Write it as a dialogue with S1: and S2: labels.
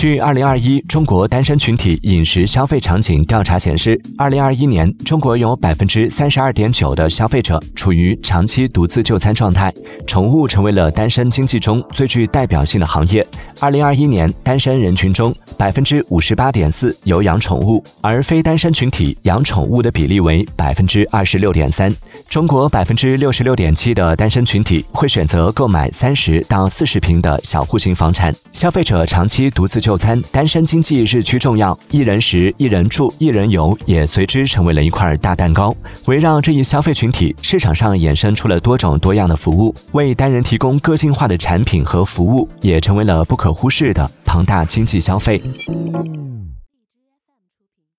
S1: 据二零二一中国单身群体饮食消费场景调查显示，二零二一年中国有百分之三十二点九的消费者处于长期独自就餐状态，宠物成为了单身经济中最具代表性的行业。二零二一年单身人群中，百分之五十八点四有养宠物，而非单身群体养宠物的比例为百分之二十六点三。中国百分之六十六点七的单身群体会选择购买三十到四十平的小户型房产，消费者长期独自就。就餐，单身经济日趋重要，一人食、一人住、一人游也随之成为了一块大蛋糕。围绕这一消费群体，市场上衍生出了多种多样的服务，为单人提供个性化的产品和服务，也成为了不可忽视的庞大经济消费。